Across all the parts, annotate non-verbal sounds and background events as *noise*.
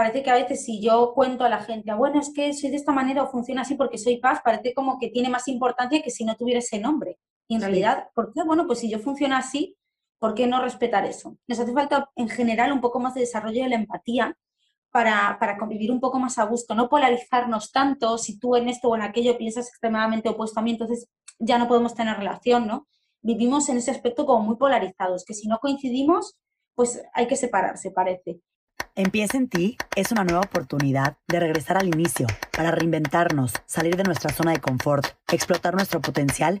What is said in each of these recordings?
parece que a veces si yo cuento a la gente, bueno, es que soy de esta manera o funciona así porque soy paz, parece como que tiene más importancia que si no tuviera ese nombre. Y en realidad, ¿por qué? Bueno, pues si yo funciona así, ¿por qué no respetar eso? Nos hace falta en general un poco más de desarrollo de la empatía para, para, convivir un poco más a gusto, no polarizarnos tanto, si tú en esto o en aquello piensas extremadamente opuesto a mí, entonces ya no podemos tener relación, ¿no? Vivimos en ese aspecto como muy polarizados, que si no coincidimos, pues hay que separarse, parece. Empieza en ti es una nueva oportunidad de regresar al inicio, para reinventarnos, salir de nuestra zona de confort, explotar nuestro potencial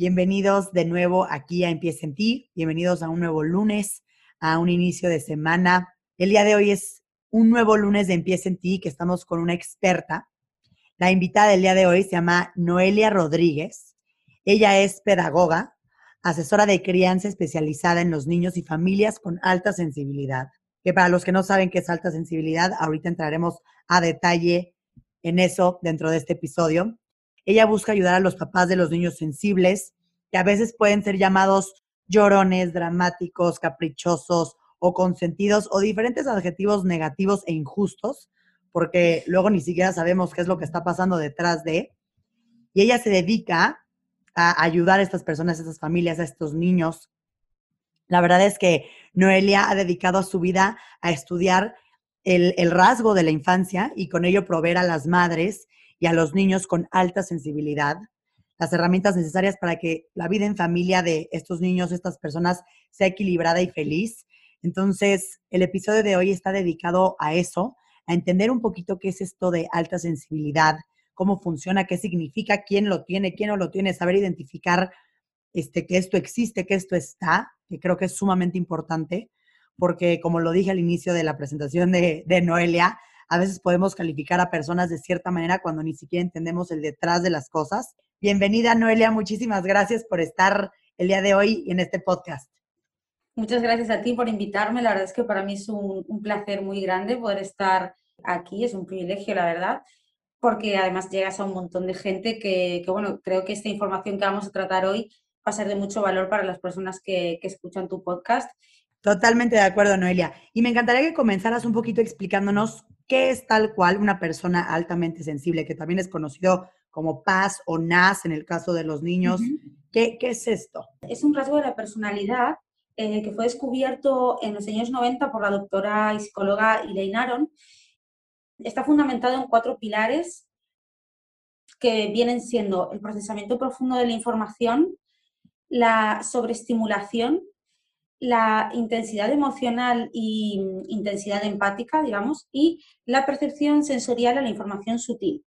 Bienvenidos de nuevo aquí a Empieza en Ti. Bienvenidos a un nuevo lunes, a un inicio de semana. El día de hoy es un nuevo lunes de Empieza en Ti que estamos con una experta. La invitada del día de hoy se llama Noelia Rodríguez. Ella es pedagoga, asesora de crianza especializada en los niños y familias con alta sensibilidad. Que para los que no saben qué es alta sensibilidad, ahorita entraremos a detalle en eso dentro de este episodio. Ella busca ayudar a los papás de los niños sensibles, que a veces pueden ser llamados llorones, dramáticos, caprichosos o consentidos o diferentes adjetivos negativos e injustos, porque luego ni siquiera sabemos qué es lo que está pasando detrás de. Y ella se dedica a ayudar a estas personas, a estas familias, a estos niños. La verdad es que Noelia ha dedicado su vida a estudiar el, el rasgo de la infancia y con ello proveer a las madres y a los niños con alta sensibilidad las herramientas necesarias para que la vida en familia de estos niños, estas personas, sea equilibrada y feliz. Entonces, el episodio de hoy está dedicado a eso, a entender un poquito qué es esto de alta sensibilidad, cómo funciona, qué significa, quién lo tiene, quién no lo tiene, saber identificar este, que esto existe, que esto está, que creo que es sumamente importante, porque como lo dije al inicio de la presentación de, de Noelia, a veces podemos calificar a personas de cierta manera cuando ni siquiera entendemos el detrás de las cosas. Bienvenida, Noelia. Muchísimas gracias por estar el día de hoy en este podcast. Muchas gracias a ti por invitarme. La verdad es que para mí es un, placer muy grande poder estar aquí. Es un privilegio, la verdad, porque además llegas a un montón de gente que, bueno, creo que esta información que vamos a tratar hoy va a ser de mucho valor para las personas que, que escuchan tu podcast. Totalmente de acuerdo, Noelia. Y me encantaría que comenzaras un poquito explicándonos ¿Qué es tal cual una persona altamente sensible, que también es conocido como paz o NAS en el caso de los niños? ¿Qué, es esto? Es un rasgo de la personalidad eh, que fue descubierto en los años 90 por la doctora y psicóloga Elaine Aron. Está fundamentado en cuatro pilares que vienen siendo el procesamiento profundo de la información, la sobreestimulación, la intensidad emocional y intensidad empática, digamos, y la percepción sensorial a la información sutil.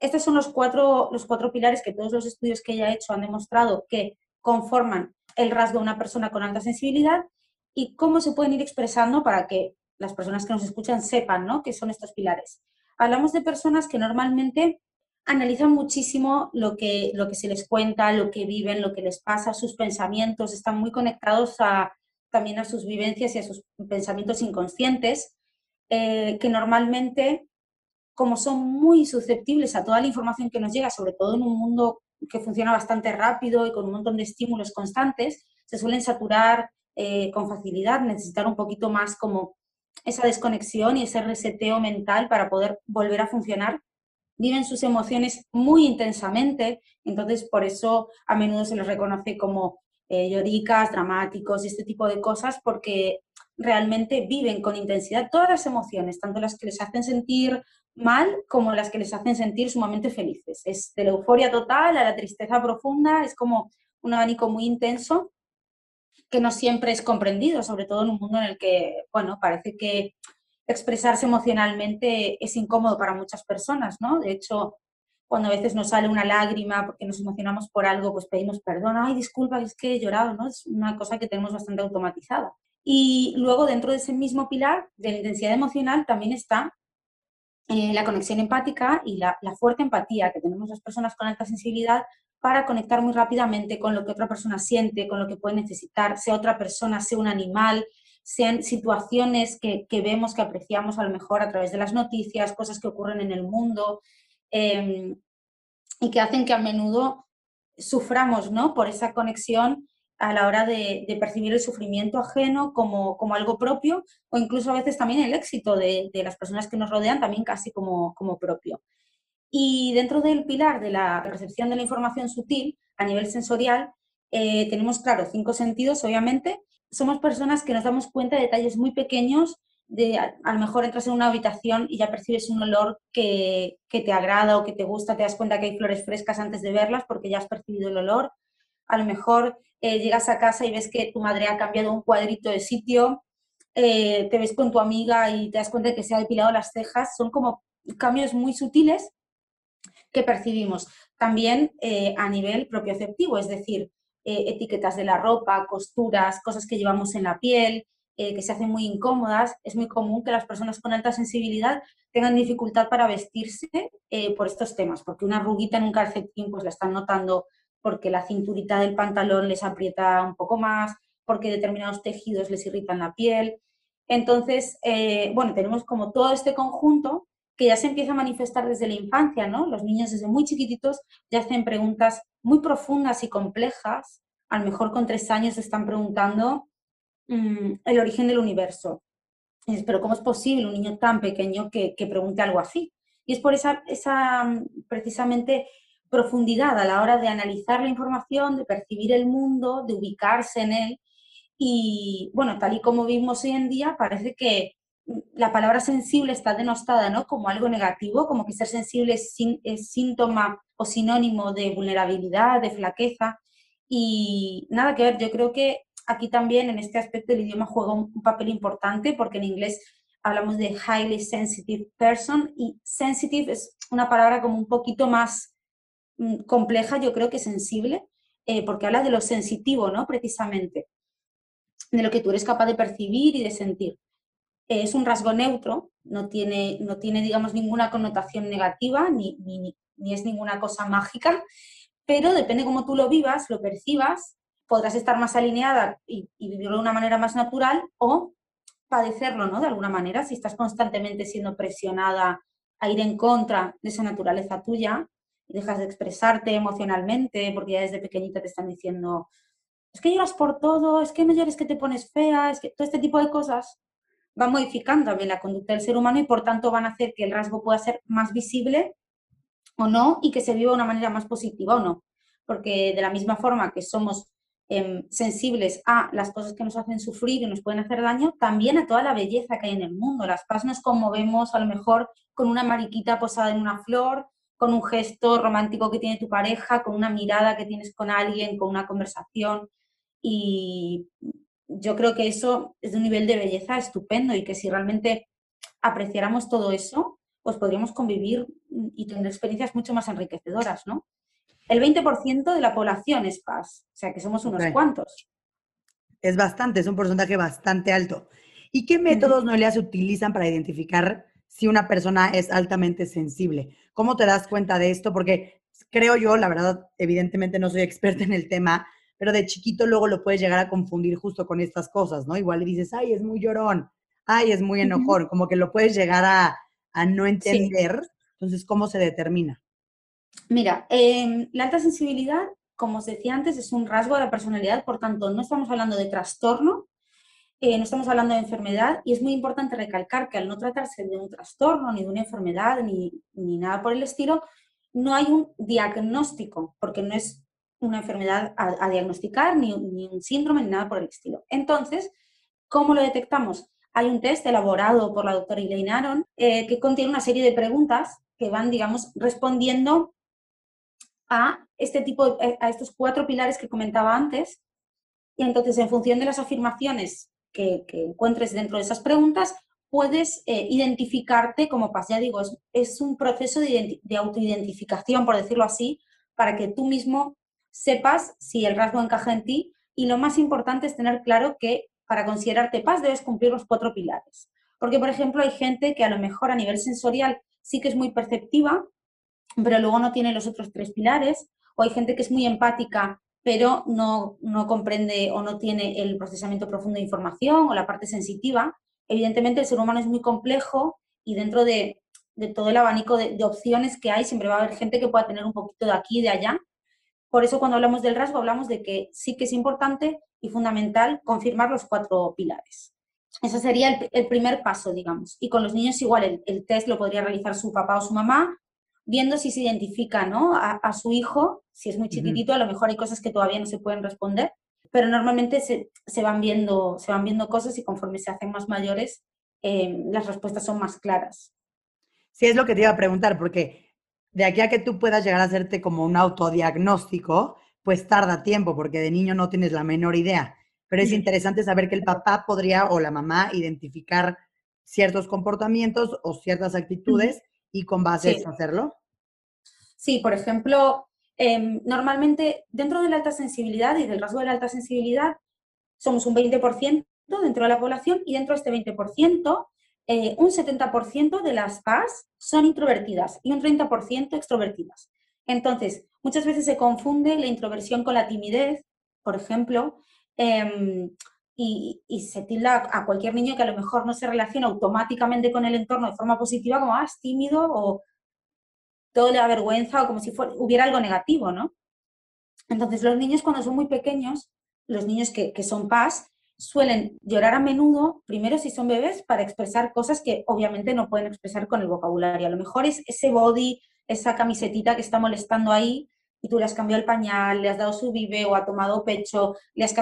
Estos son los cuatro, los cuatro pilares que todos los estudios que ella ha hecho han demostrado que conforman el rasgo de una persona con alta sensibilidad y cómo se pueden ir expresando para que las personas que nos escuchan sepan ¿no? qué son estos pilares. Hablamos de personas que normalmente analizan muchísimo lo que, lo que se les cuenta, lo que viven, lo que les pasa, sus pensamientos, están muy conectados a, también a sus vivencias y a sus pensamientos inconscientes, eh, que normalmente, como son muy susceptibles a toda la información que nos llega, sobre todo en un mundo que funciona bastante rápido y con un montón de estímulos constantes, se suelen saturar eh, con facilidad, necesitar un poquito más como esa desconexión y ese reseteo mental para poder volver a funcionar viven sus emociones muy intensamente, entonces por eso a menudo se les reconoce como eh, lloricas, dramáticos y este tipo de cosas, porque realmente viven con intensidad todas las emociones, tanto las que les hacen sentir mal como las que les hacen sentir sumamente felices. Es de la euforia total a la tristeza profunda, es como un abanico muy intenso que no siempre es comprendido, sobre todo en un mundo en el que, bueno, parece que expresarse emocionalmente es incómodo para muchas personas, ¿no? De hecho, cuando a veces nos sale una lágrima porque nos emocionamos por algo, pues pedimos perdón, ay, disculpa, es que he llorado, ¿no? Es una cosa que tenemos bastante automatizada. Y luego dentro de ese mismo pilar de la intensidad emocional también está eh, la conexión empática y la, fuerte empatía que tenemos las personas con alta sensibilidad para conectar muy rápidamente con lo que otra persona siente, con lo que puede necesitar, sea otra persona, sea un animal, sean situaciones que, vemos, que apreciamos a lo mejor a través de las noticias, cosas que ocurren en el mundo em, y que hacen que a menudo suframos ¿no? por esa conexión a la hora de, percibir el sufrimiento ajeno como, como, algo propio o incluso a veces también el éxito de, las personas que nos rodean también casi como, como propio. Y dentro del pilar de la recepción de la información sutil a nivel sensorial, eh, tenemos, claro, cinco sentidos, obviamente. Somos personas que nos damos cuenta de detalles muy pequeños, de a, lo mejor entras en una habitación y ya percibes un olor que, que, te agrada o que te gusta, te das cuenta que hay flores frescas antes de verlas porque ya has percibido el olor. A lo mejor eh, llegas a casa y ves que tu madre ha cambiado un cuadrito de sitio, eh, te ves con tu amiga y te das cuenta de que se ha depilado las cejas, son como cambios muy sutiles que percibimos. También eh, a nivel propioceptivo, es decir, etiquetas de la ropa, costuras, cosas que llevamos en la piel, que se hacen muy incómodas. Es muy común que las personas con alta sensibilidad tengan dificultad para vestirse por estos temas, porque una ruguita en un calcetín pues la están notando porque la cinturita del pantalón les aprieta un poco más, porque determinados tejidos les irritan la piel. Entonces, eh, bueno, tenemos como todo este conjunto que ya se empieza a manifestar desde la infancia, ¿no? Los niños desde muy chiquititos ya hacen preguntas muy profundas y complejas. A lo mejor con tres años están preguntando mm, el origen del universo. Pero ¿cómo es posible un niño tan pequeño que, que pregunte algo así? Y es por esa, esa precisamente profundidad a la hora de analizar la información, de percibir el mundo, de ubicarse en él. Y bueno, tal y como vimos hoy en día, parece que la palabra sensible está denostada ¿no? como algo negativo, como que ser sensible es, síntoma o sinónimo de vulnerabilidad, de flaqueza. Y nada que ver, yo creo que aquí también en este aspecto el idioma juega un papel importante porque en inglés hablamos de highly sensitive person y sensitive es una palabra como un poquito más Mm, compleja, yo creo que sensible, eh, porque habla de lo sensitivo, ¿no? Precisamente, de lo que tú eres capaz de percibir y de sentir. Es un rasgo neutro, no tiene, no tiene, digamos, ninguna connotación negativa, ni, ni, es ninguna cosa mágica, pero depende cómo tú lo vivas, lo percibas, podrás estar más alineada y, y, vivirlo de una manera más natural o padecerlo, ¿no? De alguna manera, si estás constantemente siendo presionada a ir en contra de esa naturaleza tuya, y dejas de expresarte emocionalmente porque ya desde pequeñita te están diciendo, es que lloras por todo, es que no llores que te pones fea, es que todo este tipo de cosas van modificando también la conducta del ser humano y por tanto van a hacer que el rasgo pueda ser más visible o no y que se viva de una manera más positiva o no. Porque de la misma forma que somos em, sensibles a las cosas que nos hacen sufrir y nos pueden hacer daño, también a toda la belleza que hay en el mundo. Las paz nos conmovemos a lo mejor con una mariquita posada en una flor, con un gesto romántico que tiene tu pareja, con una mirada que tienes con alguien, con una conversación. Y yo creo que eso es de un nivel de belleza estupendo y que si realmente apreciáramos todo eso, pues podríamos convivir y tener experiencias mucho más enriquecedoras, ¿no? El 20% de la población es paz, o sea que somos unos cuantos. Es bastante, es un porcentaje bastante alto. ¿Y qué métodos no le se utilizan para identificar si una persona es altamente sensible? ¿Cómo te das cuenta de esto? Porque creo yo, la verdad, evidentemente no soy experta en el tema, pero de chiquito luego lo puedes llegar a confundir justo con estas cosas, ¿no? Igual le dices, ay, es muy llorón, ay, es muy enojón, como que lo puedes llegar a, no entender. Entonces, ¿cómo se determina? Mira, em, la alta sensibilidad, como os decía antes, es un rasgo de la personalidad, por tanto, no estamos hablando de trastorno, eh, no estamos hablando de enfermedad y es muy importante recalcar que al no tratarse de un trastorno, ni de una enfermedad, ni, nada por el estilo, no hay un diagnóstico, porque no es una enfermedad a, diagnosticar, ni, un síndrome, ni nada por el estilo. Entonces, ¿cómo lo detectamos? Hay un test elaborado por la doctora Elaine Aron eh, que contiene una serie de preguntas que van, digamos, respondiendo a este tipo, a estos cuatro pilares que comentaba antes. Y entonces, en función de las afirmaciones que, encuentres dentro de esas preguntas, puedes eh, identificarte como paz. Ya digo, es, un proceso de, de, autoidentificación, por decirlo así, para que tú mismo sepas si el rasgo encaja en ti. Y lo más importante es tener claro que para considerarte paz debes cumplir los cuatro pilares. Porque, por ejemplo, hay gente que a lo mejor a nivel sensorial sí que es muy perceptiva, pero luego no tiene los otros tres pilares, o hay gente que es muy empática, pero no, no comprende o no tiene el procesamiento profundo de información o la parte sensitiva. Evidentemente el ser humano es muy complejo y dentro de, todo el abanico de, de, opciones que hay siempre va a haber gente que pueda tener un poquito de aquí y de allá. Por eso cuando hablamos del rasgo hablamos de que sí que es importante y fundamental confirmar los cuatro pilares. Ese sería el, primer paso, digamos. Y con los niños igual, el, test lo podría realizar su papá o su mamá, viendo si se identifica ¿no? a, su hijo, si es muy chiquitito, a lo mejor hay cosas que todavía no se pueden responder, pero normalmente se, van, viendo, se van viendo cosas y conforme se hacen más mayores, eh, las respuestas son más claras. Sí, es lo que te iba a preguntar, porque de aquí a que tú puedas llegar a hacerte como un autodiagnóstico, pues tarda tiempo porque de niño no tienes la menor idea. Pero es interesante saber que el papá podría o la mamá identificar ciertos comportamientos o ciertas actitudes y con base a eso hacerlo. Sí, por ejemplo, em, normalmente dentro de la alta sensibilidad y del rasgo de la alta sensibilidad somos un 20% dentro de la población y dentro de este 20% eh, un 70% de las PAS son introvertidas y un 30% extrovertidas. Entonces, muchas veces se confunde la introversión con la timidez, por ejemplo, em, y, se tilda a cualquier niño que a lo mejor no se relaciona automáticamente con el entorno de forma positiva como, ah, tímido o todo le da vergüenza o como si hubiera algo negativo, ¿no? Entonces, los niños cuando son muy pequeños, los niños que, que son PAS, suelen llorar a menudo, primero si son bebés, para expresar cosas que obviamente no pueden expresar con el vocabulario. A lo mejor es ese body esa camisetita que está molestando ahí y tú le has cambiado el pañal, le has dado su vive o ha tomado pecho, le has,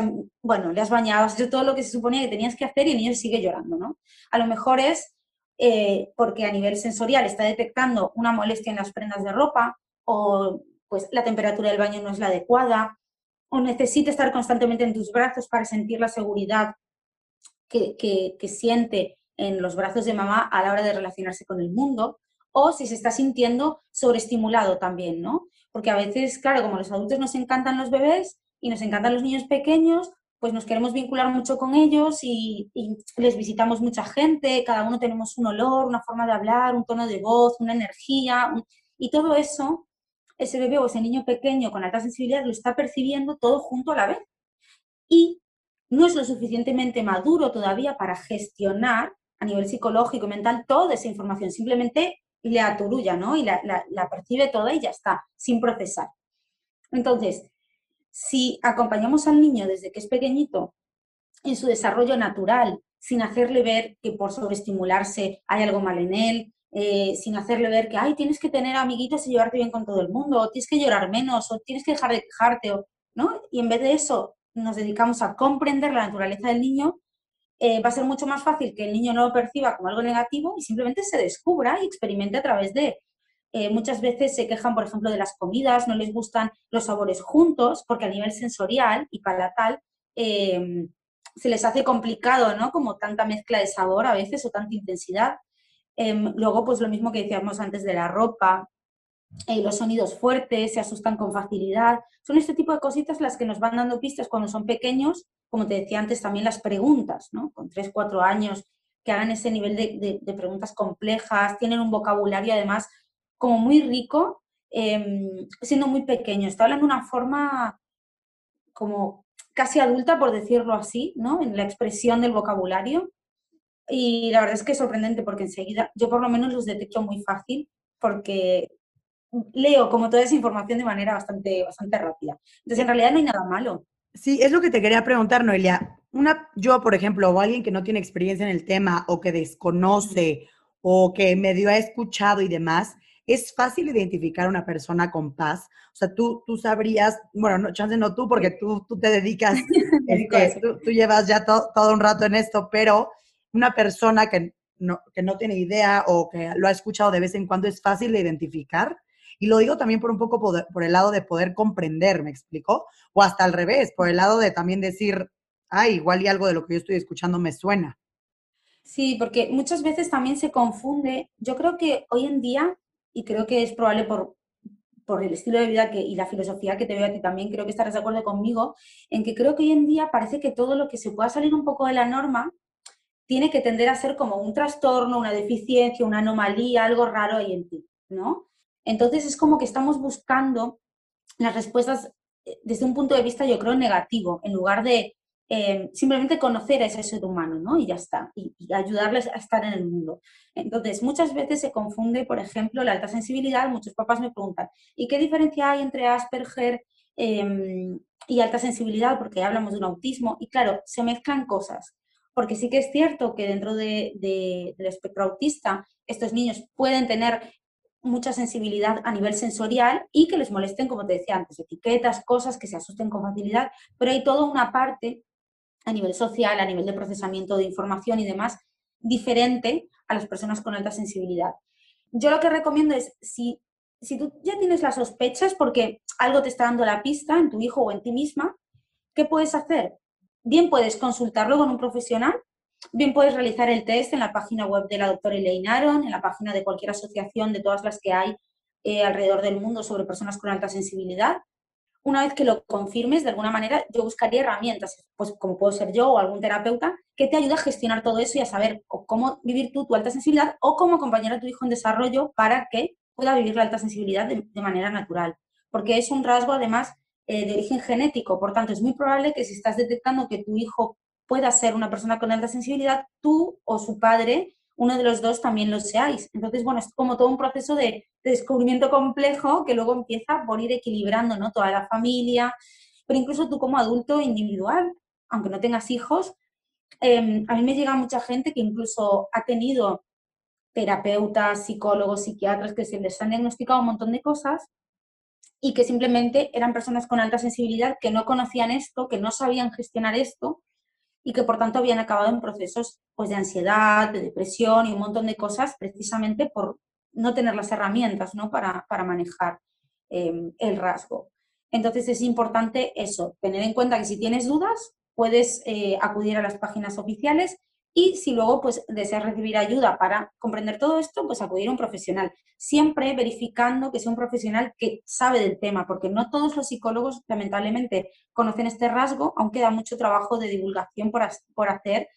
bueno, le has bañado, *laughs* has hecho todo lo que se suponía que tenías que hacer y el niño sigue llorando, ¿no? A lo mejor es eh, porque a nivel sensorial está detectando una molestia en las prendas de ropa o pues la temperatura del baño no es la adecuada o necesita estar constantemente en tus brazos para sentir la seguridad que, que siente en los brazos de mamá a la hora de relacionarse con el mundo o si se está sintiendo sobreestimulado también, ¿no? Porque a veces, claro, como los adultos nos encantan los bebés y nos encantan los niños pequeños, pues nos queremos vincular mucho con ellos y, les visitamos mucha gente, cada uno tenemos un olor, una forma de hablar, un tono de voz, una energía, y todo eso, ese bebé o ese niño pequeño con alta sensibilidad lo está percibiendo todo junto a la vez. Y no es lo suficientemente maduro todavía para gestionar a nivel psicológico y mental toda esa información, simplemente le aturulla, ¿no? Y la, percibe toda y ya está, sin procesar. Entonces, si acompañamos al niño desde que es pequeñito en su desarrollo natural, sin hacerle ver que por sobreestimularse hay algo mal en él, eh, sin hacerle ver que, ay, tienes que tener amiguitos y llevarte bien con todo el mundo, o tienes que llorar menos, o tienes que dejar de quejarte, ¿no? Y en vez de eso nos dedicamos a comprender la naturaleza del niño, eh, va a ser mucho más fácil que el niño no lo perciba como algo negativo y simplemente se descubra y experimente a través de. Eh, muchas veces se quejan, por ejemplo, de las comidas, no les gustan los sabores juntos, porque a nivel sensorial y palatal se les hace complicado, ¿no? Como tanta mezcla de sabor a veces o tanta intensidad. Em, luego, pues lo mismo que decíamos antes de la ropa, eh, los sonidos fuertes, se asustan con facilidad. Son este tipo de cositas las que nos van dando pistas cuando son pequeños como te decía antes, también las preguntas, ¿no? Con 3, 4 años, que hagan ese nivel de, preguntas complejas, tienen un vocabulario además como muy rico, em, siendo muy pequeño. Está hablando de una forma como casi adulta, por decirlo así, ¿no? En la expresión del vocabulario. Y la verdad es que es sorprendente porque enseguida yo por lo menos los detecto muy fácil porque leo como toda esa información de manera bastante, bastante rápida. Entonces, en realidad no hay nada malo. Sí, es lo que te quería preguntar, Noelia. Una, yo, por ejemplo, o alguien que no tiene experiencia en el tema o que desconoce o que medio ha escuchado y demás, es fácil identificar a una persona con paz. O sea, tú, tú sabrías, bueno, no, chance no tú, porque tú, tú te dedicas, *laughs* este, tú, llevas ya todo un rato en esto, pero una persona que no, que no tiene idea o que lo ha escuchado de vez en cuando, es fácil de identificar. Y lo digo también por un poco por, el lado de poder comprender, ¿me explico? O hasta al revés, por el lado de también decir, ay, igual y algo de lo que yo estoy escuchando me suena. Sí, porque muchas veces también se confunde. Yo creo que hoy en día, y creo que es probable por, por el estilo de vida que, y la filosofía que te veo a ti también, creo que estarás de acuerdo conmigo, en que creo que hoy en día parece que todo lo que se pueda salir un poco de la norma tiene que tender a ser como un trastorno, una deficiencia, una anomalía, algo raro ahí en ti, ¿no? Entonces es como que estamos buscando las respuestas eh, desde un punto de vista, yo creo, negativo, en lugar de eh, simplemente conocer a ese ser humano, ¿no? Y ya está, y, ayudarles a estar en el mundo. Entonces, muchas veces se confunde, por ejemplo, la alta sensibilidad. Muchos papás me preguntan, ¿y qué diferencia hay entre Asperger em, y alta sensibilidad? Porque hablamos de un autismo. Y claro, se mezclan cosas. Porque sí que es cierto que dentro del espectro autista, estos niños pueden tener mucha sensibilidad a nivel sensorial y que les molesten, como te decía antes, etiquetas, cosas que se asusten con facilidad, pero hay toda una parte a nivel social, a nivel de procesamiento de información y demás, diferente a las personas con alta sensibilidad. Yo lo que recomiendo es, si, si tú ya tienes las sospechas porque algo te está dando la pista en tu hijo o en ti misma, ¿qué puedes hacer? Bien puedes consultarlo con un profesional, bien puedes realizar el test en la página web de la doctora Elaine Aron, en la página de cualquier asociación de todas las que hay eh, alrededor del mundo sobre personas con alta sensibilidad, una vez que lo confirmes, de alguna manera, yo buscaría herramientas, pues como puedo ser yo o algún terapeuta, que te ayude a gestionar todo eso y a saber cómo vivir tú tu alta sensibilidad o cómo acompañar a tu hijo en desarrollo para que pueda vivir la alta sensibilidad de, manera natural. Porque es un rasgo, además, eh, de origen genético. Por tanto, es muy probable que si estás detectando que tu hijo pueda ser una persona con alta sensibilidad, tú o su padre uno de los dos también lo seáis. Entonces, bueno, es como todo un proceso de, descubrimiento complejo que luego empieza por ir equilibrando, ¿no? Toda la familia, pero incluso tú como adulto individual, aunque no tengas hijos, em, a mí me llega mucha gente que incluso ha tenido terapeutas, psicólogos, psiquiatras que se les han diagnosticado un montón de cosas y que simplemente eran personas con alta sensibilidad que no conocían esto, que no sabían gestionar esto y que por tanto habían acabado en procesos pues, de ansiedad, de depresión y un montón de cosas precisamente por no tener las herramientas ¿no? para, manejar em, el rasgo. Entonces es importante eso, tener en cuenta que si tienes dudas puedes eh, acudir a las páginas oficiales y si luego pues deseas recibir ayuda para comprender todo esto, pues acudir a un profesional. Siempre verificando que sea un profesional que sabe del tema, porque no todos los psicólogos lamentablemente conocen este rasgo, aunque da mucho trabajo de divulgación por, por hacer.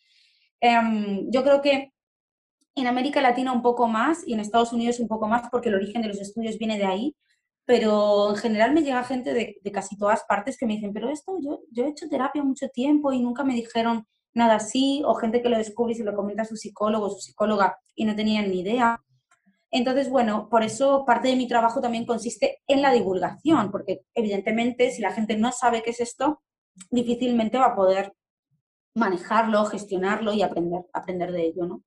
Em, yo creo que en América Latina un poco más y en Estados Unidos un poco más porque el origen de los estudios viene de ahí, pero en general me llega gente de, de casi todas partes que me dicen, pero esto yo, yo he hecho terapia mucho tiempo y nunca me dijeron nada así, o gente que lo descubre y se lo comenta a su psicólogo o su psicóloga y no tenían ni idea. Entonces, bueno, por eso parte de mi trabajo también consiste en la divulgación, porque evidentemente si la gente no sabe qué es esto, difícilmente va a poder manejarlo, gestionarlo y aprender, aprender de ello, ¿no?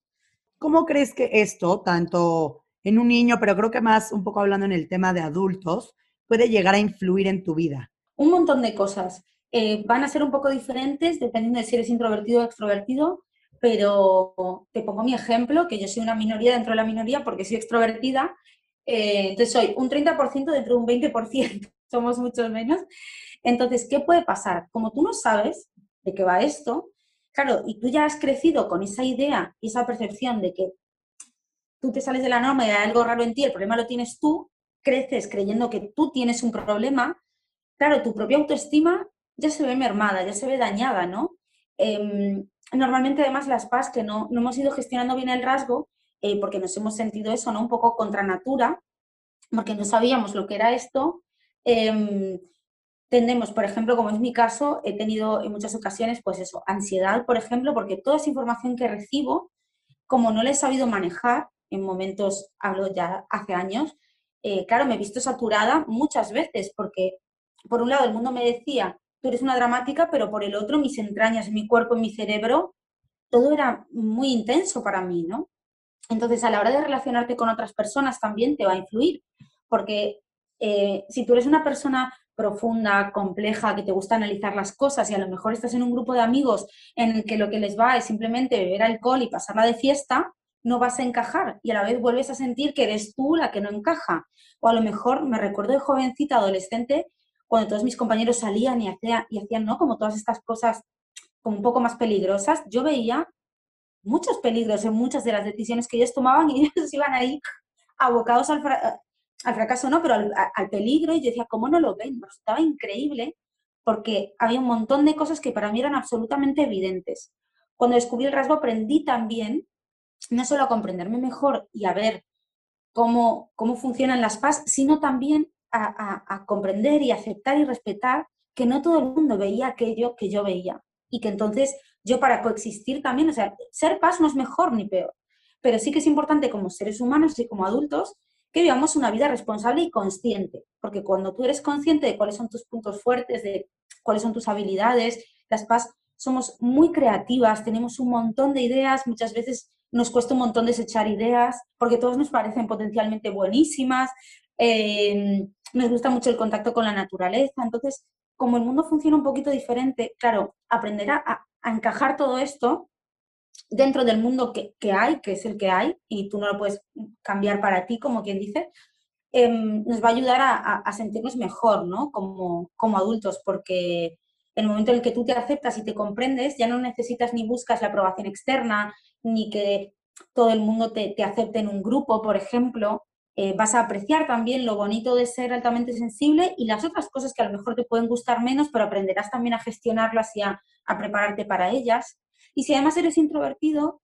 ¿Cómo crees que esto, tanto en un niño, pero creo que más un poco hablando en el tema de adultos, puede llegar a influir en tu vida? Un montón de cosas. Eh, van a ser un poco diferentes dependiendo de si eres introvertido o extrovertido, pero te pongo mi ejemplo, que yo soy una minoría dentro de la minoría porque soy extrovertida, eh, entonces soy un 30% dentro de un 20%, *laughs* somos muchos menos. Entonces, ¿qué puede pasar? Como tú no sabes de qué va esto, claro, y tú ya has crecido con esa idea y esa percepción de que tú te sales de la norma y hay algo raro en ti, el problema lo tienes tú, creces creyendo que tú tienes un problema, claro, tu propia autoestima ya se ve mermada, ya se ve dañada, ¿no? Em, normalmente además las PAS que no, hemos ido gestionando bien el rasgo, eh, porque nos hemos sentido eso, ¿no? Un poco contra natura, porque no sabíamos lo que era esto, em, tendemos, por ejemplo, como es mi caso, he tenido en muchas ocasiones, pues eso, ansiedad, por ejemplo, porque toda esa información que recibo, como no la he sabido manejar, en momentos, hablo ya hace años, eh, claro, me he visto saturada muchas veces, porque por un lado el mundo me decía, tú eres una dramática, pero por el otro, mis entrañas, mi cuerpo, mi cerebro, todo era muy intenso para mí, ¿no? Entonces, a la hora de relacionarte con otras personas también te va a influir, porque eh, si tú eres una persona profunda, compleja, que te gusta analizar las cosas y a lo mejor estás en un grupo de amigos en el que lo que les va es simplemente beber alcohol y pasarla de fiesta, no vas a encajar y a la vez vuelves a sentir que eres tú la que no encaja. O a lo mejor me recuerdo de jovencita, adolescente, cuando todos mis compañeros salían y, hacía, y hacían, ¿no? Como todas estas cosas como un poco más peligrosas, yo veía muchos peligros en muchas de las decisiones que ellos tomaban y *laughs* ellos iban ahí abocados al, al fracaso, no, pero al, peligro y yo decía, ¿cómo no lo ven? Estaba increíble porque había un montón de cosas que para mí eran absolutamente evidentes. cuando descubrí el rasgo aprendí también no solo a comprenderme mejor y a ver cómo, cómo funcionan las PAS, sino también a, comprender y aceptar y respetar que no todo el mundo veía aquello que yo veía y que entonces yo para coexistir también, o sea, ser paz no es mejor ni peor, pero sí que es importante como seres humanos y como adultos que vivamos una vida responsable y consciente, porque cuando tú eres consciente de cuáles son tus puntos fuertes, de cuáles son tus habilidades, las paz somos muy creativas, tenemos un montón de ideas, muchas veces nos cuesta un montón desechar ideas, porque todas nos parecen potencialmente buenísimas, eh, nos gusta mucho el contacto con la naturaleza, entonces como el mundo funciona un poquito diferente, claro, aprender a, encajar todo esto dentro del mundo que, hay, que es el que hay, y tú no lo puedes cambiar para ti, como quien dice, em, nos va a ayudar a, sentirnos mejor, ¿no? Como, como adultos, porque en el momento en el que tú te aceptas y te comprendes, ya no necesitas ni buscas la aprobación externa, ni que todo el mundo te acepte en un grupo, por ejemplo, eh, vas a apreciar también lo bonito de ser altamente sensible y las otras cosas que a lo mejor te pueden gustar menos, pero aprenderás también a gestionarlas y a, prepararte para ellas. Y si además eres introvertido,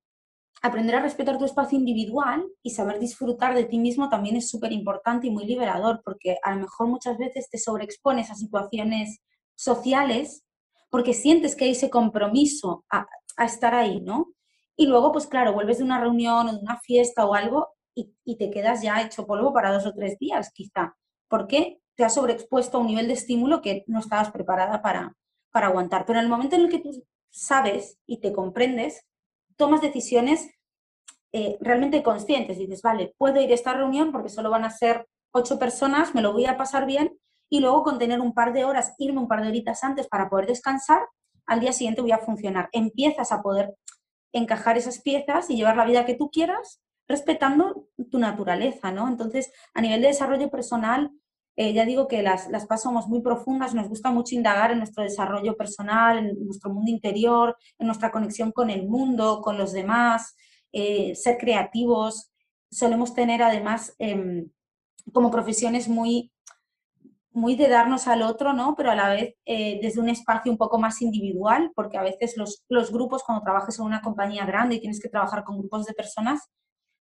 aprender a respetar tu espacio individual y saber disfrutar de ti mismo también es súper importante y muy liberador, porque a lo mejor muchas veces te sobreexpones a situaciones sociales porque sientes que hay ese compromiso a, a, estar ahí, ¿no? Y luego, pues claro, vuelves de una reunión o de una fiesta o algo y, te quedas ya hecho polvo para dos o tres días, quizá, porque te has sobreexpuesto a un nivel de estímulo que no estabas preparada para, para aguantar. Pero en el momento en el que tú sabes y te comprendes, tomas decisiones eh, realmente conscientes. Dices, vale, puedo ir a esta reunión porque solo van a ser ocho personas, me lo voy a pasar bien y luego con tener un par de horas, irme un par de horitas antes para poder descansar, al día siguiente voy a funcionar. Empiezas a poder encajar esas piezas y llevar la vida que tú quieras respetando tu naturaleza, ¿no? Entonces, a nivel de desarrollo personal, eh, ya digo que las, las PAS somos muy profundas, nos gusta mucho indagar en nuestro desarrollo personal, en nuestro mundo interior, en nuestra conexión con el mundo, con los demás, eh, ser creativos. Solemos tener además em, como profesiones muy, muy de darnos al otro, ¿no? Pero a la vez eh, desde un espacio un poco más individual, porque a veces los, los grupos, cuando trabajas en una compañía grande y tienes que trabajar con grupos de personas,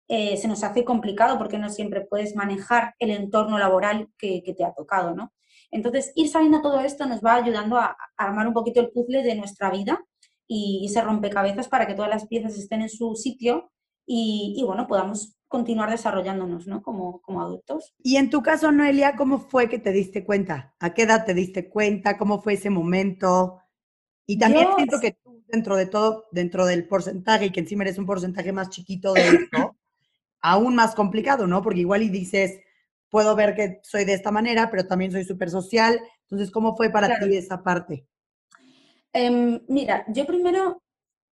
eh, se nos hace complicado porque no siempre puedes manejar el entorno laboral que, te ha tocado, ¿no? Entonces, ir sabiendo todo esto nos va ayudando a, armar un poquito el puzzle de nuestra vida y, y, se rompecabezas para que todas las piezas estén en su sitio y, bueno, podamos continuar desarrollándonos, ¿no? Como, como adultos. Y en tu caso, Noelia, ¿cómo fue que te diste cuenta? ¿A qué edad te diste cuenta? ¿Cómo fue ese momento? Y también siento que tú, dentro de todo, dentro del porcentaje, y que encima eres un porcentaje más chiquito de esto, aún más complicado, ¿no? Porque igual y dices, puedo ver que soy de esta manera, pero también soy súper social. Entonces, ¿cómo fue para ti esa parte? Em, mira, yo primero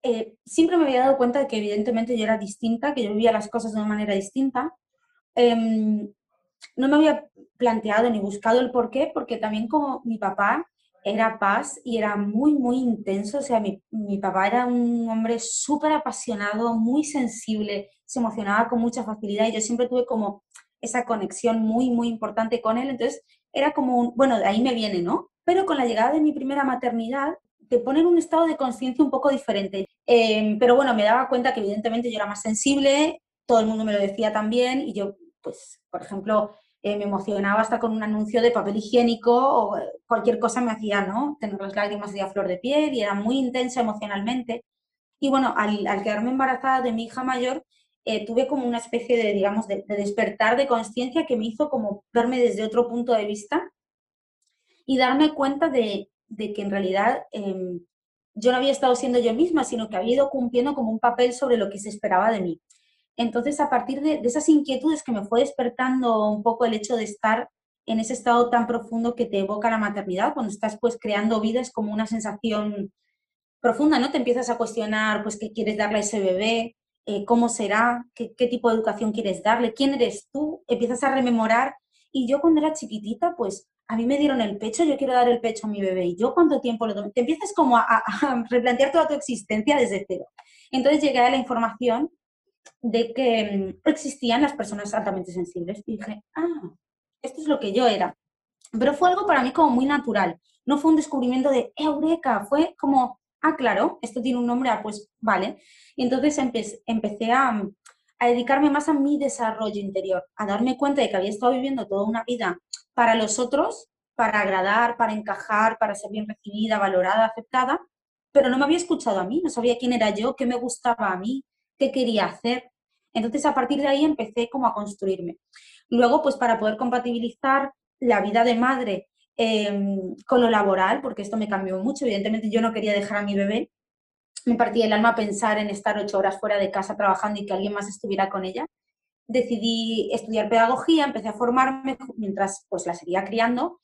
eh, siempre me había dado cuenta de que evidentemente yo era distinta, que yo vivía las cosas de una manera distinta. Em, no me había planteado ni buscado el por qué, porque también como mi papá era paz y era muy, muy intenso. O sea, mi, mi papá era un hombre súper apasionado, muy sensible, se emocionaba con mucha facilidad y yo siempre tuve como esa conexión muy, muy importante con él. Entonces, era como un, bueno, de ahí me viene, ¿no? Pero con la llegada de mi primera maternidad, te pone un estado de conciencia un poco diferente. Em, pero bueno, me daba cuenta que evidentemente yo era más sensible, todo el mundo me lo decía también y yo, pues, por ejemplo, eh, me emocionaba hasta con un anuncio de papel higiénico o eh, cualquier cosa me hacía, ¿no? Tener las lágrimas de a flor de piel y era muy intensa emocionalmente. Y bueno, al, quedarme embarazada de mi hija mayor, eh, tuve como una especie de, digamos, de, despertar de conciencia que me hizo como verme desde otro punto de vista y darme cuenta de, de que en realidad em, yo no había estado siendo yo misma, sino que había ido cumpliendo como un papel sobre lo que se esperaba de mí. Entonces, a partir de, esas inquietudes que me fue despertando un poco el hecho de estar en ese estado tan profundo que te evoca la maternidad, cuando estás pues creando vida, es como una sensación profunda, ¿no? Te empiezas a cuestionar, pues, qué quieres darle a ese bebé, eh, cómo será, ¿Qué, tipo de educación quieres darle, quién eres tú, empiezas a rememorar. Y yo cuando era chiquitita, pues, a mí me dieron el pecho, yo quiero dar el pecho a mi bebé. ¿Y yo cuánto tiempo lo doy? Te empiezas como a, replantear toda tu existencia desde cero. Entonces llegué la información de que mm, existían las personas altamente sensibles. Y dije, ah, esto es lo que yo era. Pero fue algo para mí como muy natural. No fue un descubrimiento de eureka, fue como ah, claro, esto tiene un nombre, ah, pues vale. Y entonces empecé a, a dedicarme más a mi desarrollo interior, a darme cuenta de que había estado viviendo toda una vida para los otros, para agradar, para encajar, para ser bien recibida, valorada, aceptada, pero no me había escuchado a mí, no sabía quién era yo, qué me gustaba a mí, qué quería hacer. Entonces, a partir de ahí empecé como a construirme. Luego, pues para poder compatibilizar la vida de madre em, con lo laboral, porque esto me cambió mucho, evidentemente yo no quería dejar a mi bebé, me partía el alma pensar en estar ocho horas fuera de casa trabajando y que alguien más estuviera con ella. Decidí estudiar pedagogía, empecé a formarme mientras pues la seguía criando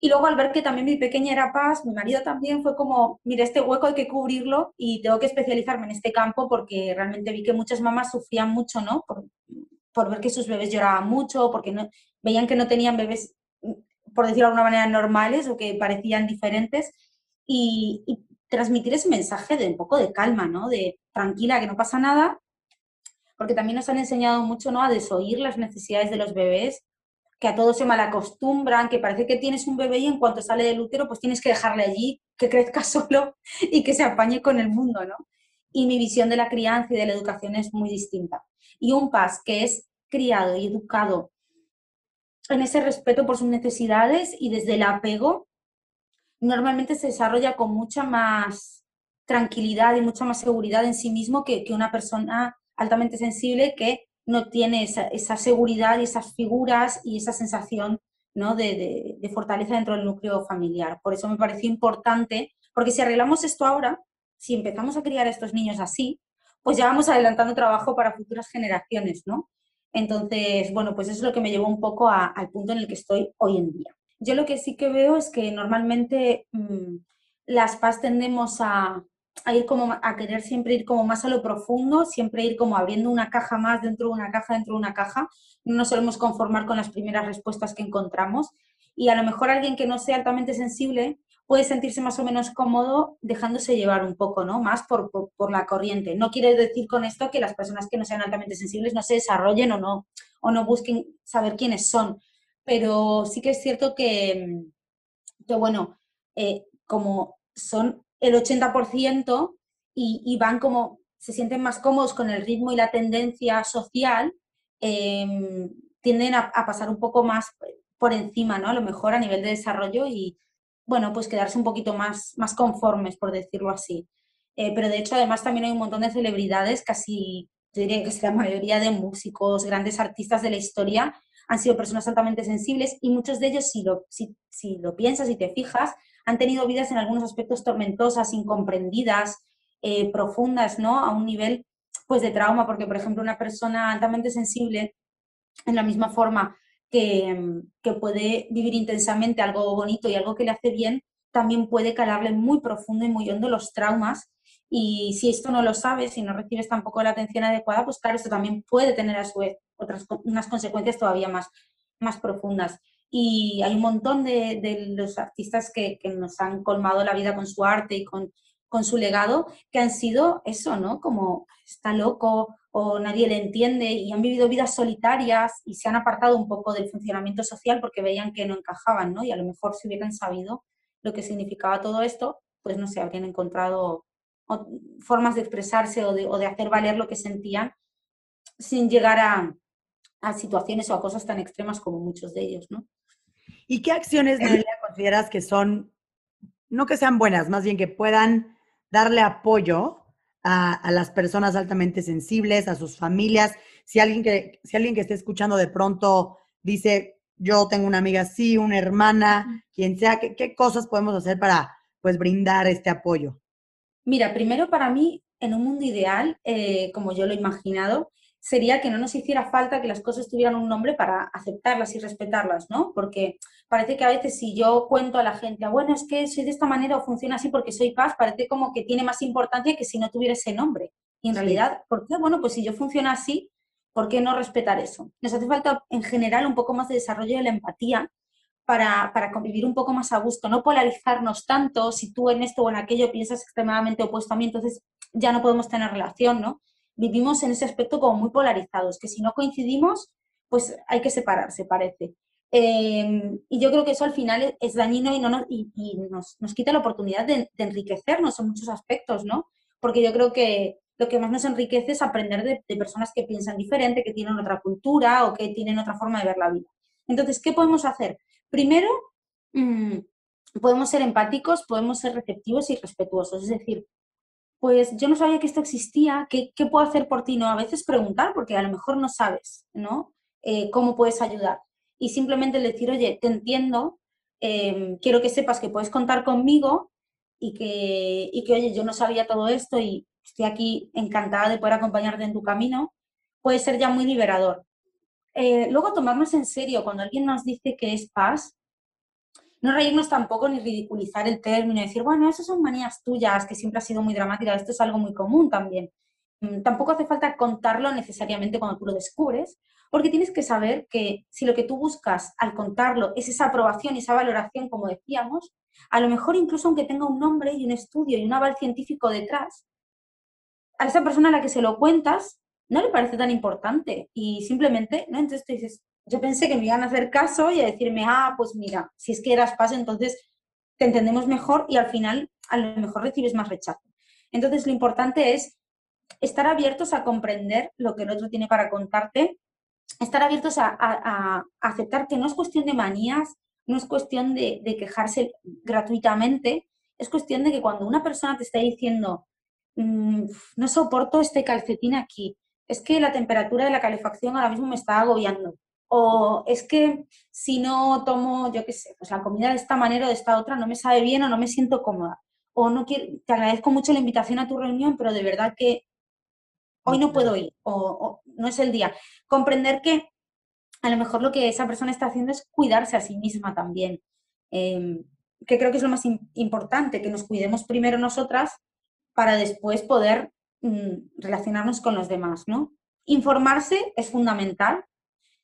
y luego al ver que también mi pequeña era paz, mi marido también fue como, mira, este hueco hay que cubrirlo y tengo que especializarme en este campo porque realmente vi que muchas mamás sufrían mucho, ¿no? Por, ver que sus bebés lloraban mucho, porque no, veían que no tenían bebés, por decirlo de alguna manera, normales o que parecían diferentes. Y, y transmitir ese mensaje de un poco de calma, ¿no? De tranquila, que no pasa nada, porque también nos han enseñado mucho, ¿no? A desoír las necesidades de los bebés que a todos se malacostumbran, que parece que tienes un bebé y en cuanto sale del útero, pues tienes que dejarle allí, que crezca *laughs* solo y que se apañe con el mundo, ¿no? Y mi visión de la crianza y de la educación es muy distinta. Y un paz que es criado y educado en ese respeto por sus necesidades y desde el apego, normalmente se desarrolla con mucha más tranquilidad y mucha más seguridad en sí mismo que, que una persona altamente sensible que no tiene esa, seguridad y esas figuras y esa sensación ¿no? de, fortaleza dentro del núcleo familiar. Por eso me pareció importante, porque si arreglamos esto ahora, si empezamos a criar a estos niños así, pues ya vamos adelantando trabajo para futuras generaciones, ¿no? Entonces, bueno, pues eso es lo que me llevó un poco al punto en el que estoy hoy en día. Yo lo que sí que veo es que normalmente mm, las PAS tendemos a, a ir como a querer siempre ir como más a lo profundo, siempre ir como abriendo una caja más dentro de una caja, dentro de una caja. No nos solemos conformar con las primeras respuestas que encontramos. Y a lo mejor alguien que no sea altamente sensible puede sentirse más o menos cómodo dejándose llevar un poco, ¿no? Más por, por, la corriente. No quiere decir con esto que las personas que no sean altamente sensibles no se desarrollen o no, o no busquen saber quiénes son. Pero sí que es cierto que, que bueno, eh, como son el 80% y, van como, se sienten más cómodos con el ritmo y la tendencia social, em, tienden a, pasar un poco más por encima, ¿no? A lo mejor a nivel de desarrollo y, bueno, pues quedarse un poquito más, más conformes, por decirlo así. Eh, pero de hecho, además, también hay un montón de celebridades, casi, yo diría que es la mayoría de músicos, grandes artistas de la historia, han sido personas altamente sensibles y muchos de ellos, si lo, si, si lo piensas y te fijas, han tenido vidas en algunos aspectos tormentosas, incomprendidas, eh, profundas, ¿no? A un nivel pues de trauma, porque por ejemplo una persona altamente sensible, en la misma forma que, que puede vivir intensamente algo bonito y algo que le hace bien, también puede calarle muy profundo y muy hondo los traumas. Y si esto no lo sabes y no recibes tampoco la atención adecuada, pues claro, esto también puede tener a su vez otras, unas consecuencias todavía más, más profundas y hay un montón de, de los artistas que, que, nos han colmado la vida con su arte y con, con, su legado, que han sido eso, ¿no? Como está loco o nadie le entiende y han vivido vidas solitarias y se han apartado un poco del funcionamiento social porque veían que no encajaban, ¿no? Y a lo mejor si hubieran sabido lo que significaba todo esto, pues no sé, habrían encontrado formas de expresarse o de, o de hacer valer lo que sentían sin llegar a, a situaciones o a cosas tan extremas como muchos de ellos, ¿no? ¿Y qué acciones, Noelia, consideras que son, no que sean buenas, más bien que puedan darle apoyo a, las personas altamente sensibles, a sus familias? Si alguien, que, si alguien que esté escuchando de pronto dice, yo tengo una amiga así, una hermana, quien sea, ¿qué, qué cosas podemos hacer para pues brindar este apoyo? Mira, primero para mí, en un mundo ideal, eh, como yo lo he imaginado, sería que no nos hiciera falta que las cosas tuvieran un nombre para aceptarlas y respetarlas, ¿no? Porque parece que a veces si yo cuento a la gente, bueno, es que soy de esta manera o funciona así porque soy paz, parece como que tiene más importancia que si no tuviera ese nombre. Y en realidad, ¿por qué? Bueno, pues si yo funciona así, ¿por qué no respetar eso? Nos hace falta en general un poco más de desarrollo de la empatía para, para, convivir un poco más a gusto, no polarizarnos tanto, si tú en esto o en aquello piensas extremadamente opuesto a mí, entonces ya no podemos tener relación, ¿no? vivimos en ese aspecto como muy polarizados, que si no coincidimos, pues hay que separarse, parece. Em, y yo creo que eso al final es, dañino y, no nos, nos, quita la oportunidad de, de, enriquecernos en muchos aspectos, ¿no? Porque yo creo que lo que más nos enriquece es aprender de, personas que piensan diferente, que tienen otra cultura o que tienen otra forma de ver la vida. Entonces, ¿qué podemos hacer? Primero, mmm, podemos ser empáticos, podemos ser receptivos y respetuosos. Es decir, pues yo no sabía que esto existía, ¿qué, qué puedo hacer por ti? No, a veces preguntar, porque a lo mejor no sabes, ¿no? Eh, ¿Cómo puedes ayudar? Y simplemente decir, oye, te entiendo, eh, quiero que sepas que puedes contar conmigo y que, y que, oye, yo no sabía todo esto y estoy aquí encantada de poder acompañarte en tu camino, puede ser ya muy liberador. Eh, luego, tomarnos en serio cuando alguien nos dice que es paz, no reírnos tampoco ni ridiculizar el término y decir, bueno, eso son manías tuyas, que siempre ha sido muy dramática, esto es algo muy común también. Mm, tampoco hace falta contarlo necesariamente cuando tú lo descubres, porque tienes que saber que si lo que tú buscas al contarlo es esa aprobación y esa valoración, como decíamos, a lo mejor incluso aunque tenga un nombre y un estudio y un aval científico detrás, a esa persona a la que se lo cuentas no le parece tan importante y simplemente, ¿no? Entonces tú dices, yo pensé que me iban a hacer caso y a decirme, ah, pues mira, si es que eras paz, entonces te entendemos mejor y al final a lo mejor recibes más rechazo. Entonces lo importante es estar abiertos a comprender lo que el otro tiene para contarte, estar abiertos a, aceptar que no es cuestión de manías, no es cuestión de, quejarse gratuitamente, es cuestión de que cuando una persona te está diciendo, mm, no soporto este calcetín aquí, es que la temperatura de la calefacción ahora mismo me está agobiando, o es que si no tomo, yo qué sé, pues la comida de esta manera o de esta otra no me sabe bien o no me siento cómoda, o no quiero, te agradezco mucho la invitación a tu reunión, pero de verdad que hoy no puedo ir o, no es el día. Comprender que a lo mejor lo que esa persona está haciendo es cuidarse a sí misma también, em, que creo que es lo más importante, que nos cuidemos primero nosotras para después poder mm, relacionarnos con los demás, ¿no? Informarse es fundamental.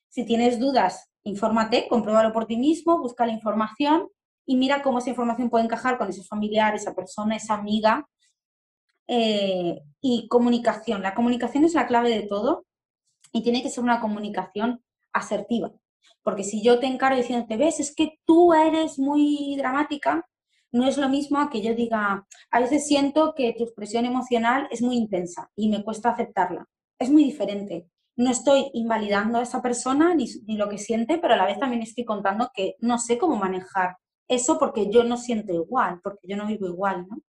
Si tienes dudas, infórmate, compruébalo por ti mismo, busca la información y mira cómo esa información puede encajar con ese familiar, esa persona, esa amiga eh, y comunicación. La comunicación es la clave de todo y tiene que ser una comunicación asertiva. Porque si yo te encargo diciendo, te ves, es que tú eres muy dramática, no es lo mismo a que yo diga, a veces siento que tu expresión emocional es muy intensa y me cuesta aceptarla. Es muy diferente. No estoy invalidando a esa persona ni, ni lo que siente, pero a la vez también estoy contando que no sé cómo manejar eso porque yo no siento igual, porque yo no vivo igual, ¿no?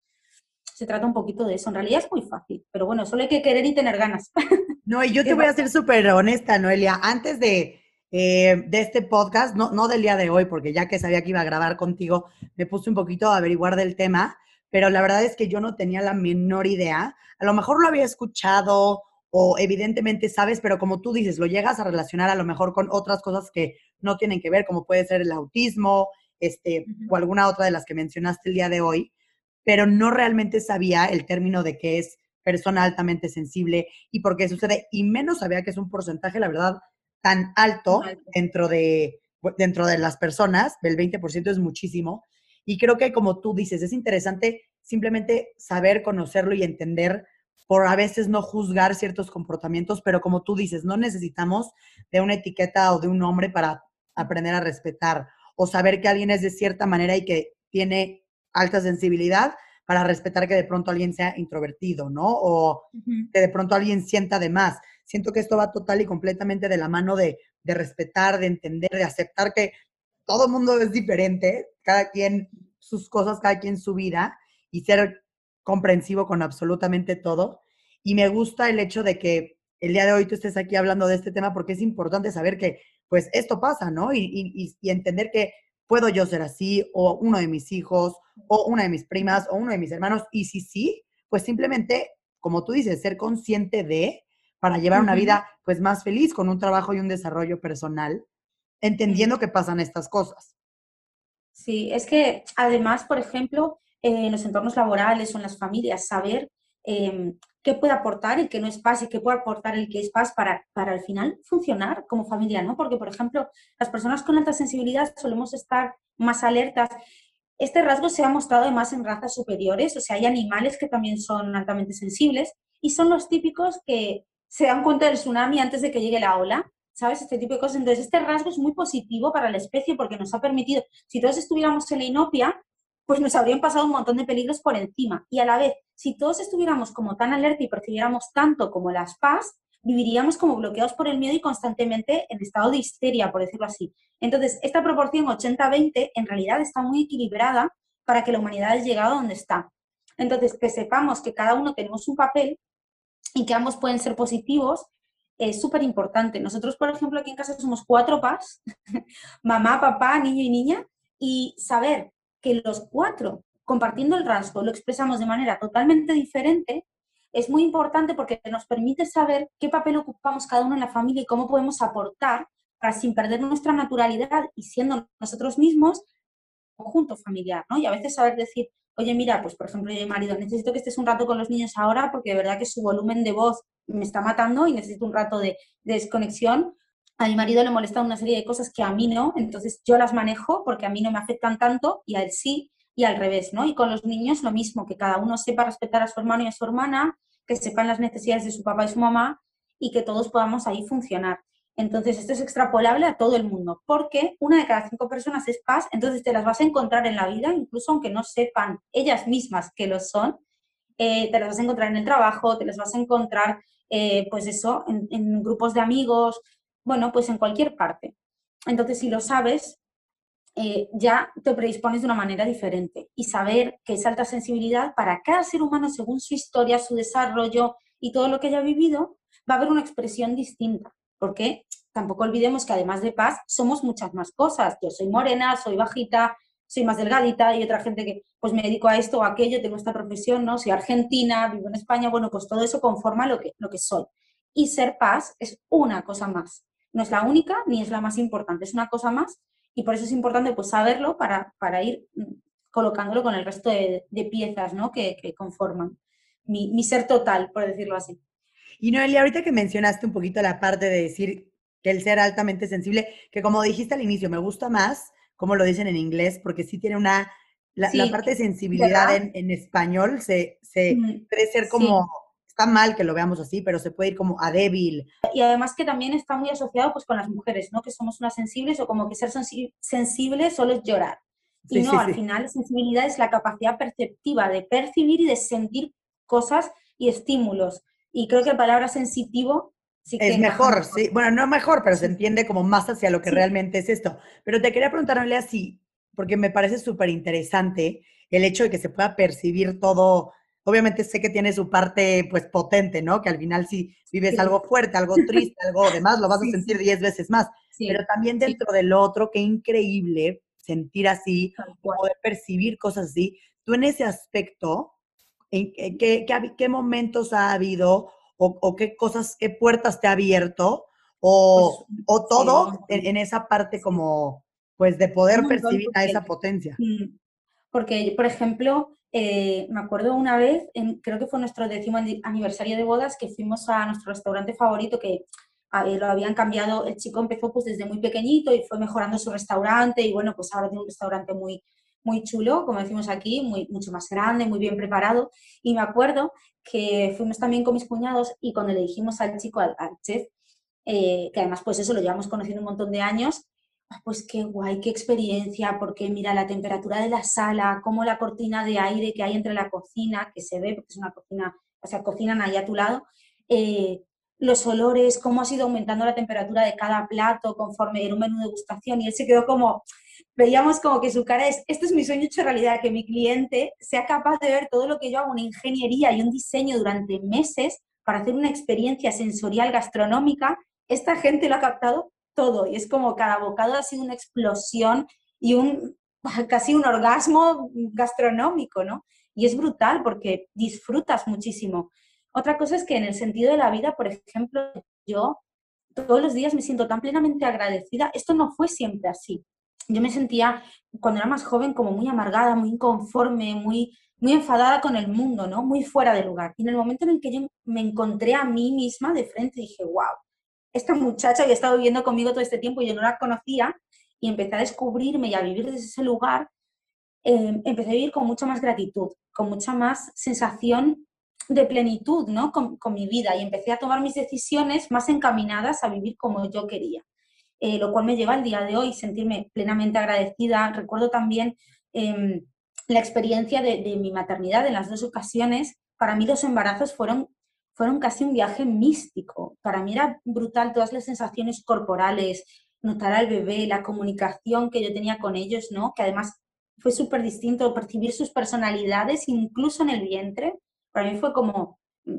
Se trata un poquito de eso. En realidad es muy fácil, pero bueno, solo hay que querer y tener ganas. *laughs* No, y yo te voy a ser súper honesta, Noelia. Antes de, eh, de este podcast, no, no del día de hoy, porque ya que sabía que iba a grabar contigo, me puse un poquito a averiguar del tema, pero la verdad es que yo no tenía la menor idea. A lo mejor lo había escuchado o evidentemente sabes, pero como tú dices, lo llegas a relacionar a lo mejor con otras cosas que no tienen que ver, como puede ser el autismo, este, o alguna otra de las que mencionaste el día de hoy pero no realmente sabía el término de qué es persona altamente sensible y por qué sucede, y menos sabía que es un porcentaje, la verdad, tan alto dentro de, dentro de las personas, el 20% es muchísimo, y creo que como tú dices, es interesante simplemente saber, conocerlo y entender por a veces no juzgar ciertos comportamientos, pero como tú dices, no necesitamos de una etiqueta o de un nombre para aprender a respetar o saber que alguien es de cierta manera y que tiene alta sensibilidad para respetar que de pronto alguien sea introvertido, ¿no? O que de pronto alguien sienta de más. Siento que esto va total y completamente de la mano de, de respetar, de entender, de aceptar que todo el mundo es diferente, cada quien sus cosas, cada quien su vida, y ser comprensivo con absolutamente todo. Y me gusta el hecho de que el día de hoy tú estés aquí hablando de este tema porque es importante saber que, pues, esto pasa, ¿no? Y, y, y entender que ¿puedo yo ser así? O uno de mis hijos, o una de mis primas, o uno de mis hermanos. Y si sí, pues simplemente, como tú dices, ser consciente de, para llevar una vida pues más feliz, con un trabajo y un desarrollo personal, entendiendo que pasan estas cosas. Sí, es que además, por ejemplo, en los entornos laborales o en las familias, saber em, qué puede aportar el que no es paz y qué puede aportar el que es paz para, para al final funcionar como familia, ¿no? Porque, por ejemplo, las personas con alta sensibilidad solemos estar más alertas. Este rasgo se ha mostrado además en razas superiores, o sea, hay animales que también son altamente sensibles y son los típicos que se dan cuenta del tsunami antes de que llegue la ola. ¿sabes? Este tipo de cosas. Entonces, este rasgo es muy positivo para la especie porque nos ha permitido, si todos estuviéramos en la inopia, pues nos habrían pasado un montón de peligros por encima. Y a la vez, si todos estuviéramos como tan alerta y percibiéramos tanto como las PAS, viviríamos como bloqueados por el miedo y constantemente en estado de histeria, por decirlo así. Entonces, esta proporción 80-20 en realidad está muy equilibrada para que la humanidad haya llegado a donde está. Entonces, que sepamos que cada uno tenemos un papel y que ambos pueden ser positivos es súper importante. Nosotros, por ejemplo, aquí en casa somos cuatro PAS, *laughs* mamá, papá, niño y niña, y saber que los cuatro, compartiendo el rasgo, lo expresamos de manera totalmente diferente, es muy importante porque nos permite saber qué papel ocupamos cada uno en la familia y cómo podemos aportar para sin perder nuestra naturalidad y siendo nosotros mismos conjunto familiar, ¿no? Y a veces saber decir, oye, mira, pues por ejemplo, yo marido, necesito que estés un rato con los niños ahora porque de verdad que su volumen de voz me está matando y necesito un rato de, desconexión. A mi marido le molestan una serie de cosas que a mí no, entonces yo las manejo porque a mí no me afectan tanto y a él sí, y al revés, ¿no? Y con los niños lo mismo, que cada uno sepa respetar a su hermano y a su hermana, que sepan las necesidades de su papá y su mamá y que todos podamos ahí funcionar. Entonces, esto es extrapolable a todo el mundo, porque una de cada cinco personas es paz, entonces te las vas a encontrar en la vida, incluso aunque no sepan ellas mismas que lo son, eh, te las vas a encontrar en el trabajo, te las vas a encontrar, eh, pues eso, en, grupos de amigos, bueno, pues en cualquier parte. Entonces, si lo sabes, eh, ya te predispones de una manera diferente y saber que esa alta sensibilidad para cada ser humano, según su historia, su desarrollo y todo lo que haya vivido, va a haber una expresión distinta porque tampoco olvidemos que además de paz somos muchas más cosas. Yo soy morena, soy bajita, soy más delgadita y otra gente que pues me dedico a esto o aquello, tengo esta profesión, ¿no? Soy argentina, vivo en España, bueno, pues todo eso conforma lo que, lo que soy. Y ser paz es una cosa más. No es la única ni es la más importante, es una cosa más y por eso es importante pues saberlo para, para ir mm, colocándolo con el resto de, piezas ¿no? que, conforman mi, mi ser total, por decirlo así. Y Noelia, ahorita que mencionaste un poquito la parte de decir que el ser altamente sensible, que como dijiste al inicio, me gusta más como lo dicen en inglés, porque sí tiene una, la, parte de sensibilidad en, español se, se puede ser como, está mal que lo veamos así, pero se puede ir como a débil. Y además que también está muy asociado pues con las mujeres, ¿no? Que somos unas sensibles o como que ser sensible solo es llorar. Y no, al final sensibilidad es la capacidad perceptiva de percibir y de sentir cosas y estímulos. Y creo que la palabra sensitivo sí que es mejor, sí. Bueno, no mejor, pero se entiende como más hacia lo que realmente es esto. Pero te quería preguntar, Noelia, si, porque me parece súper interesante el hecho de que se pueda percibir todo. Obviamente sé que tiene su parte, pues, potente, ¿no? Que al final si vives algo fuerte, algo triste, algo demás, lo vas a sentir diez veces más. Pero también dentro del otro, qué increíble sentir así, poder percibir cosas así. Tú en ese aspecto, ¿En qué, qué, momentos ha habido o, qué cosas, qué puertas te ha abierto? O, pues, o todo en, esa parte como, pues, de poder percibir a esa potencia. Mm, porque, por ejemplo, eh, me acuerdo una vez, creo que fue nuestro décimo aniversario de bodas, que fuimos a nuestro restaurante favorito, que lo habían cambiado, el chico empezó pues desde muy pequeñito y fue mejorando su restaurante y bueno, pues ahora tiene un restaurante muy, muy chulo, como decimos aquí, muy, mucho más grande, muy bien preparado. Y me acuerdo que fuimos también con mis cuñados y cuando le dijimos al chico, al, chef, eh, que además pues eso lo llevamos conociendo un montón de años, pues qué guay, qué experiencia, porque mira la temperatura de la sala, como la cortina de aire que hay entre la cocina, que se ve, porque es una cocina, o sea, cocinan ahí a tu lado, eh, los olores, cómo ha sido aumentando la temperatura de cada plato conforme era un menú de degustación, y él se quedó como, veíamos como que su cara es, este es mi sueño hecho realidad, que mi cliente sea capaz de ver todo lo que yo hago, una ingeniería y un diseño durante meses para hacer una experiencia sensorial gastronómica, esta gente lo ha captado todo y es como cada bocado ha sido una explosión y un *laughs* casi un orgasmo gastronómico, ¿no? Y es brutal porque disfrutas muchísimo. Otra cosa es que en el sentido de la vida, por ejemplo, yo todos los días me siento tan plenamente agradecida. Esto no fue siempre así yo me sentía cuando era más joven como muy amargada, muy inconforme, muy, muy enfadada con el mundo, ¿no? Muy fuera de lugar. Y en el momento en el que yo me encontré a mí misma de frente, dije, wow, esta muchacha había estado viviendo conmigo todo este tiempo y yo no la conocía y empecé a descubrirme y a vivir desde ese lugar, em, empecé a vivir con mucha más gratitud, con mucha más sensación de plenitud ¿no? Con, mi vida y empecé a tomar mis decisiones más encaminadas a vivir como yo quería, eh, lo cual me lleva al día de hoy sentirme plenamente agradecida. Recuerdo también em, la experiencia de, de, mi maternidad en las dos ocasiones. Para mí los embarazos fueron, fueron casi un viaje místico. Para mí era brutal todas las sensaciones corporales, notar al bebé, la comunicación que yo tenía con ellos, ¿no? que además fue súper distinto percibir sus personalidades incluso en el vientre para mí fue como mm,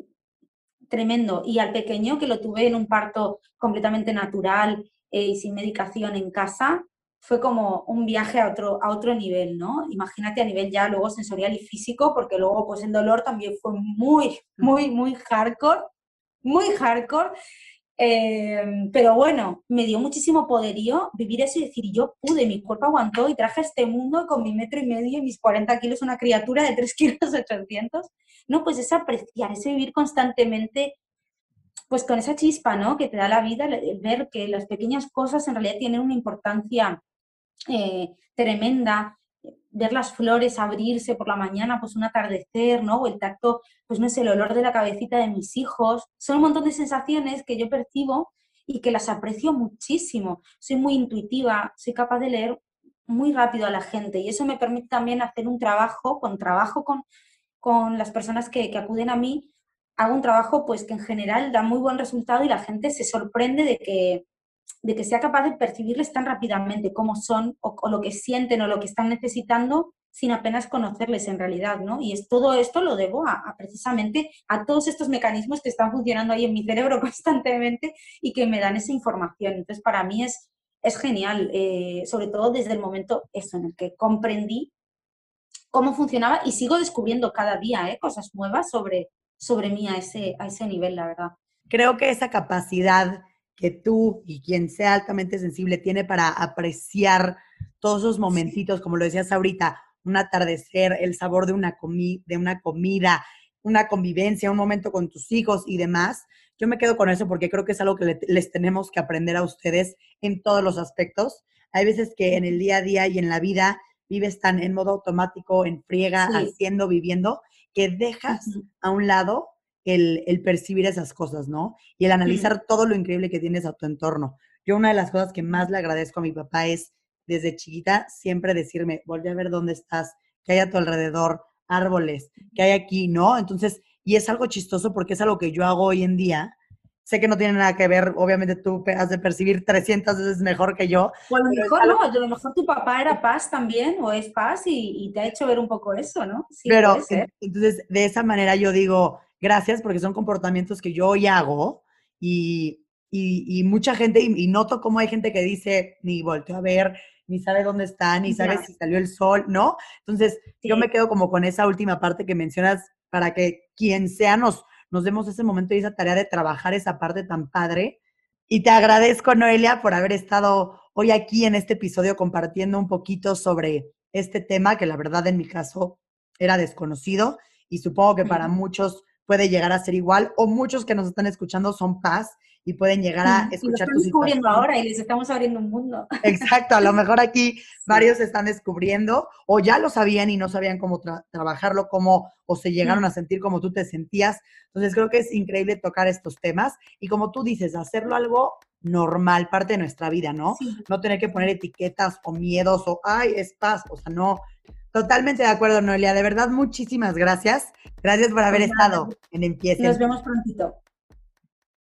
tremendo. Y al pequeño, que lo tuve en un parto completamente natural eh, y sin medicación en casa, fue como un viaje a otro, a otro nivel, ¿no? Imagínate a nivel ya luego sensorial y físico, porque luego pues el dolor también fue muy, muy, muy hardcore, muy hardcore. Em, pero bueno, me dio muchísimo poderío vivir eso y decir, yo pude, mi cuerpo aguantó y traje a este mundo con mi metro y medio y mis 40 kilos una criatura de 3 kilos 800. No, pues es apreciar, ese vivir constantemente, pues con esa chispa, ¿no? Que te da la vida, ver que las pequeñas cosas en realidad tienen una importancia eh, tremenda ver las flores abrirse por la mañana, pues un atardecer, ¿no? O el tacto, pues no sé, el olor de la cabecita de mis hijos. Son un montón de sensaciones que yo percibo y que las aprecio muchísimo. Soy muy intuitiva, soy capaz de leer muy rápido a la gente y eso me permite también hacer un trabajo, con trabajo con, con las personas que, que acuden a mí, hago un trabajo pues que en general da muy buen resultado y la gente se sorprende de que, de que sea capaz de percibirles tan rápidamente cómo son o, lo que sienten o lo que están necesitando sin apenas conocerles en realidad, ¿no? Y es todo esto lo debo a, precisamente a todos estos mecanismos que están funcionando ahí en mi cerebro *laughs* constantemente y que me dan esa información. Entonces, para mí es, es genial, eh, sobre todo desde el momento eso, en el que comprendí cómo funcionaba y sigo descubriendo cada día ¿eh? cosas nuevas sobre, sobre mí a ese, a ese nivel, la verdad. Creo que esa capacidad que tú y quien sea altamente sensible tiene para apreciar todos esos momentitos, como lo decías ahorita, un atardecer, el sabor de una, de una comida, una convivencia, un momento con tus hijos y demás. Yo me quedo con eso porque creo que es algo que les tenemos que aprender a ustedes en todos los aspectos. Hay veces que en el día a día y en la vida vives tan en modo automático, en friega, haciendo, viviendo, que dejas a un lado el, percibir esas cosas, ¿no? Y el analizar todo lo increíble que tienes a tu entorno. Yo una de las cosas que más le agradezco a mi papá es, desde chiquita, siempre decirme, volví a ver dónde estás, qué hay a tu alrededor, árboles, qué hay aquí, ¿no? Entonces, y es algo chistoso porque es algo que yo hago hoy en día. Sé que no tiene nada que ver, obviamente tú has de percibir 300 veces mejor que yo. O a lo mejor no, a lo mejor tu papá era paz también, o es paz, y, te ha hecho ver un poco eso, ¿no? Sí, pero entonces, de esa manera yo digo, gracias porque son comportamientos que yo hoy hago y, y, mucha gente, y, noto cómo hay gente que dice, ni volteo a ver, ni sabe dónde está, ni sabe si salió el sol, ¿no? Entonces, yo me quedo como con esa última parte que mencionas para que quien sea nos, nos demos ese momento y esa tarea de trabajar esa parte tan padre. Y te agradezco, Noelia, por haber estado hoy aquí en este episodio compartiendo un poquito sobre este tema que la verdad en mi caso era desconocido y supongo que para muchos puede llegar a ser igual, o muchos que nos están escuchando son paz y pueden llegar a escuchar y lo están descubriendo ahora y les estamos abriendo un mundo. *laughs* Exacto, a lo *laughs* mejor aquí varios están descubriendo o ya lo sabían y no sabían cómo trabajarlo, cómo o se llegaron a sentir como tú te sentías. Entonces creo que es increíble tocar estos temas y como tú dices, hacerlo algo normal, parte de nuestra vida, ¿no? No tener que poner etiquetas o miedos o, ay, es paz, o sea, no, Totalmente de acuerdo, Noelia. De verdad, muchísimas gracias. Gracias por haber pues estado en Empieza. Nos vemos prontito.